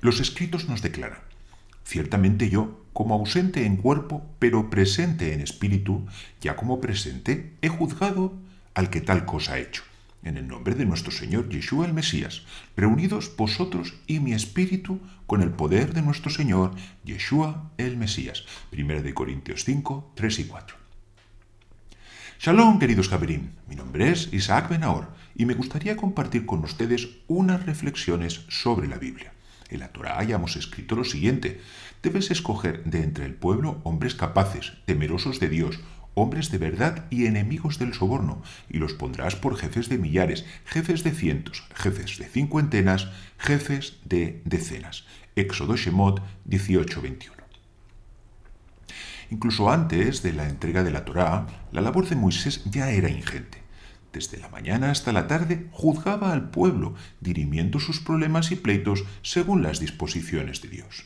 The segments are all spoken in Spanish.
Los escritos nos declaran, ciertamente yo, como ausente en cuerpo, pero presente en espíritu, ya como presente, he juzgado al que tal cosa ha hecho. En el nombre de nuestro Señor Yeshua el Mesías, reunidos vosotros y mi espíritu con el poder de nuestro Señor Yeshua el Mesías. 1 de Corintios 5, 3 y 4. Shalom, queridos Javerín. Mi nombre es Isaac Benaor y me gustaría compartir con ustedes unas reflexiones sobre la Biblia. En la Torah hayamos escrito lo siguiente: Debes escoger de entre el pueblo hombres capaces, temerosos de Dios, hombres de verdad y enemigos del soborno, y los pondrás por jefes de millares, jefes de cientos, jefes de cincuentenas, jefes de decenas. Éxodo Shemot 18:21. Incluso antes de la entrega de la Torá, la labor de Moisés ya era ingente. Desde la mañana hasta la tarde juzgaba al pueblo, dirimiendo sus problemas y pleitos según las disposiciones de Dios.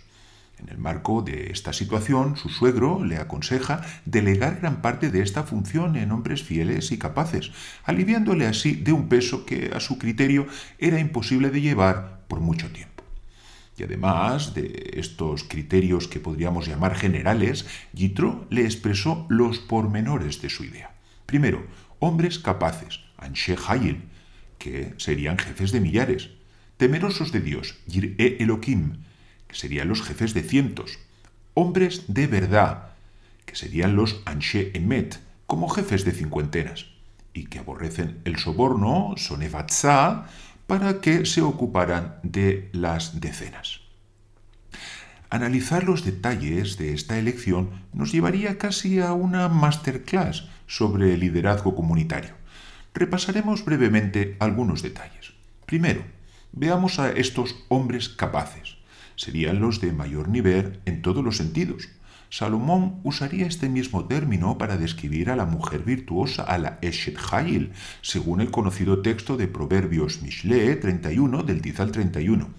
En el marco de esta situación, su suegro le aconseja delegar gran parte de esta función en hombres fieles y capaces, aliviándole así de un peso que a su criterio era imposible de llevar por mucho tiempo. Y además de estos criterios que podríamos llamar generales, Yitro le expresó los pormenores de su idea. Primero, hombres capaces, Anshe Hayil, que serían jefes de millares, temerosos de Dios, Yir'e Elohim, que serían los jefes de cientos, hombres de verdad, que serían los Anshe Emet, como jefes de cincuentenas, y que aborrecen el soborno, son Evatzá, para que se ocuparan de las decenas. Analizar los detalles de esta elección nos llevaría casi a una masterclass sobre liderazgo comunitario. Repasaremos brevemente algunos detalles. Primero, veamos a estos hombres capaces. Serían los de mayor nivel en todos los sentidos. Salomón usaría este mismo término para describir a la mujer virtuosa, a la Eshet Hayil, según el conocido texto de Proverbios Mishle 31 del 10 al 31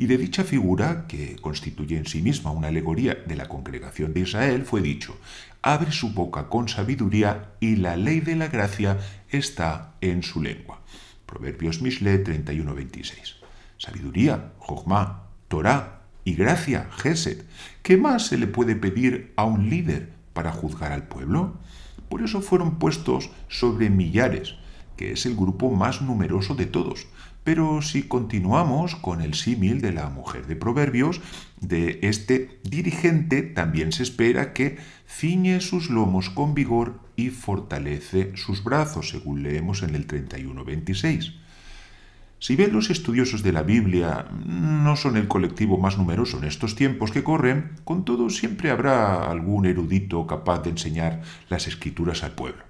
y de dicha figura, que constituye en sí misma una alegoría de la congregación de Israel, fue dicho, abre su boca con sabiduría y la ley de la gracia está en su lengua. Proverbios Mishle 31-26. Sabiduría, Jochma, Torah y gracia, Gesed. ¿Qué más se le puede pedir a un líder para juzgar al pueblo? Por eso fueron puestos sobre millares, que es el grupo más numeroso de todos, pero si continuamos con el símil de la mujer de Proverbios, de este dirigente también se espera que ciñe sus lomos con vigor y fortalece sus brazos, según leemos en el 31.26. Si bien los estudiosos de la Biblia no son el colectivo más numeroso en estos tiempos que corren, con todo siempre habrá algún erudito capaz de enseñar las escrituras al pueblo.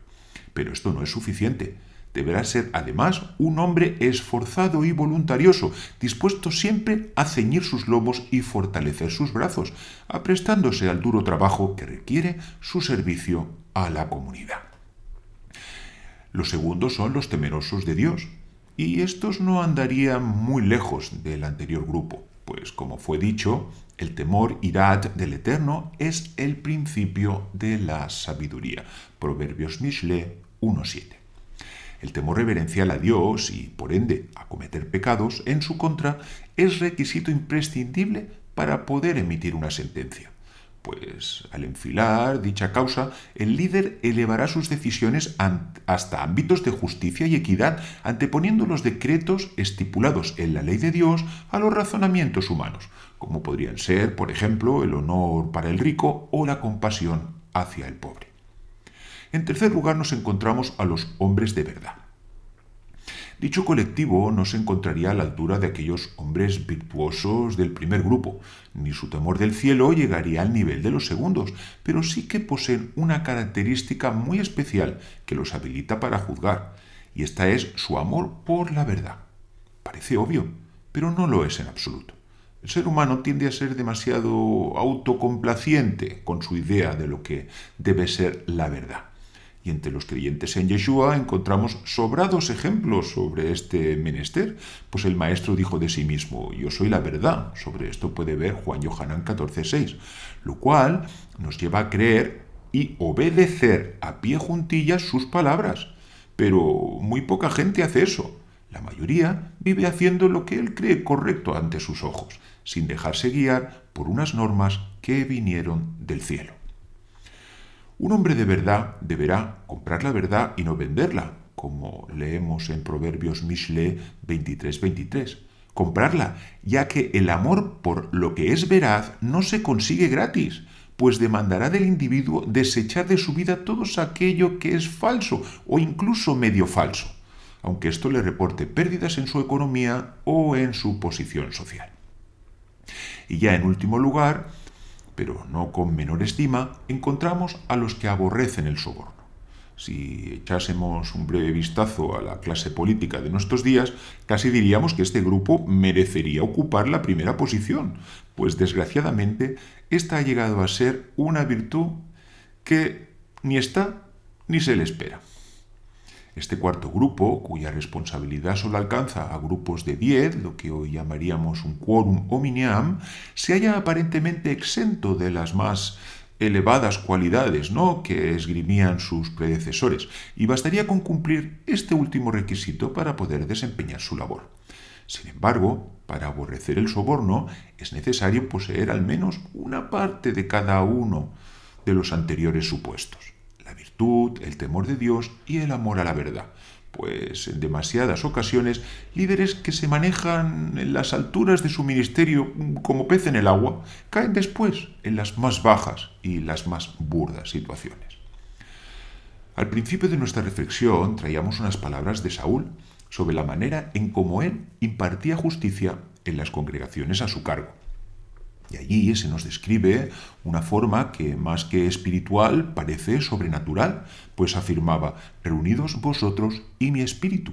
Pero esto no es suficiente deberá ser además un hombre esforzado y voluntarioso, dispuesto siempre a ceñir sus lomos y fortalecer sus brazos, aprestándose al duro trabajo que requiere su servicio a la comunidad. Los segundos son los temerosos de Dios, y estos no andarían muy lejos del anterior grupo, pues como fue dicho, el temor irat del Eterno es el principio de la sabiduría. Proverbios Mishle 1.7. El temor reverencial a Dios y, por ende, a cometer pecados en su contra es requisito imprescindible para poder emitir una sentencia. Pues al enfilar dicha causa, el líder elevará sus decisiones hasta ámbitos de justicia y equidad, anteponiendo los decretos estipulados en la ley de Dios a los razonamientos humanos, como podrían ser, por ejemplo, el honor para el rico o la compasión hacia el pobre. En tercer lugar nos encontramos a los hombres de verdad. Dicho colectivo no se encontraría a la altura de aquellos hombres virtuosos del primer grupo, ni su temor del cielo llegaría al nivel de los segundos, pero sí que poseen una característica muy especial que los habilita para juzgar, y esta es su amor por la verdad. Parece obvio, pero no lo es en absoluto. El ser humano tiende a ser demasiado autocomplaciente con su idea de lo que debe ser la verdad. Y entre los creyentes en Yeshua encontramos sobrados ejemplos sobre este menester, pues el maestro dijo de sí mismo, yo soy la verdad. Sobre esto puede ver Juan Johanán 14.6, lo cual nos lleva a creer y obedecer a pie juntillas sus palabras. Pero muy poca gente hace eso. La mayoría vive haciendo lo que él cree correcto ante sus ojos, sin dejarse guiar por unas normas que vinieron del cielo. Un hombre de verdad deberá comprar la verdad y no venderla, como leemos en Proverbios Mishle 23-23. Comprarla, ya que el amor por lo que es veraz no se consigue gratis, pues demandará del individuo desechar de su vida todo aquello que es falso o incluso medio falso, aunque esto le reporte pérdidas en su economía o en su posición social. Y ya en último lugar, pero no con menor estima, encontramos a los que aborrecen el soborno. Si echásemos un breve vistazo a la clase política de nuestros días, casi diríamos que este grupo merecería ocupar la primera posición, pues desgraciadamente esta ha llegado a ser una virtud que ni está ni se le espera. Este cuarto grupo, cuya responsabilidad solo alcanza a grupos de 10, lo que hoy llamaríamos un quórum hominiam, se halla aparentemente exento de las más elevadas cualidades ¿no? que esgrimían sus predecesores, y bastaría con cumplir este último requisito para poder desempeñar su labor. Sin embargo, para aborrecer el soborno es necesario poseer al menos una parte de cada uno de los anteriores supuestos, la virtud, el temor de Dios y el amor a la verdad, pues en demasiadas ocasiones líderes que se manejan en las alturas de su ministerio como pez en el agua caen después en las más bajas y las más burdas situaciones. Al principio de nuestra reflexión traíamos unas palabras de Saúl sobre la manera en cómo él impartía justicia en las congregaciones a su cargo. Y allí se nos describe una forma que más que espiritual parece sobrenatural, pues afirmaba, reunidos vosotros y mi espíritu,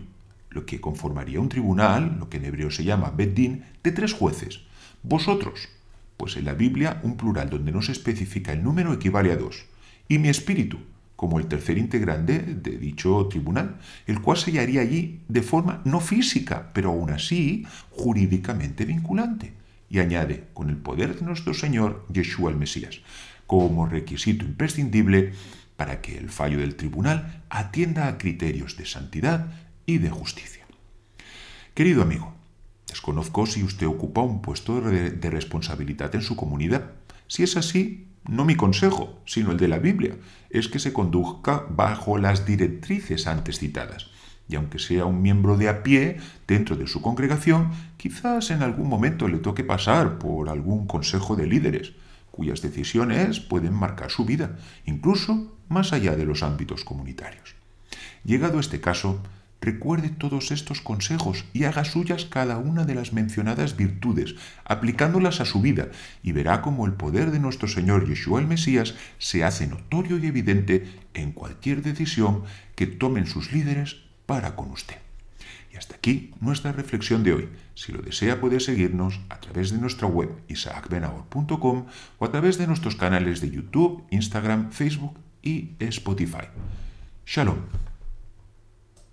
lo que conformaría un tribunal, lo que en hebreo se llama Beddin, de tres jueces. Vosotros, pues en la Biblia un plural donde no se especifica el número equivale a dos, y mi espíritu, como el tercer integrante de dicho tribunal, el cual se hallaría allí de forma no física, pero aún así jurídicamente vinculante y añade, con el poder de nuestro Señor Yeshua el Mesías, como requisito imprescindible para que el fallo del tribunal atienda a criterios de santidad y de justicia. Querido amigo, desconozco si usted ocupa un puesto de, responsabilidad en su comunidad. Si es así, no mi consejo, sino el de la Biblia, es que se conduzca bajo las directrices antes citadas y aunque sea un miembro de a pie dentro de su congregación, quizás en algún momento le toque pasar por algún consejo de líderes, cuyas decisiones pueden marcar su vida, incluso más allá de los ámbitos comunitarios. Llegado este caso, recuerde todos estos consejos y haga suyas cada una de las mencionadas virtudes, aplicándolas a su vida, y verá cómo el poder de nuestro Señor Yeshua el Mesías se hace notorio y evidente en cualquier decisión que tomen sus líderes para con usted. Y hasta aquí nuestra reflexión de hoy. Si lo desea puede seguirnos a través de nuestra web isaacbenahor.com o a través de nuestros canales de YouTube, Instagram, Facebook y Spotify. Shalom.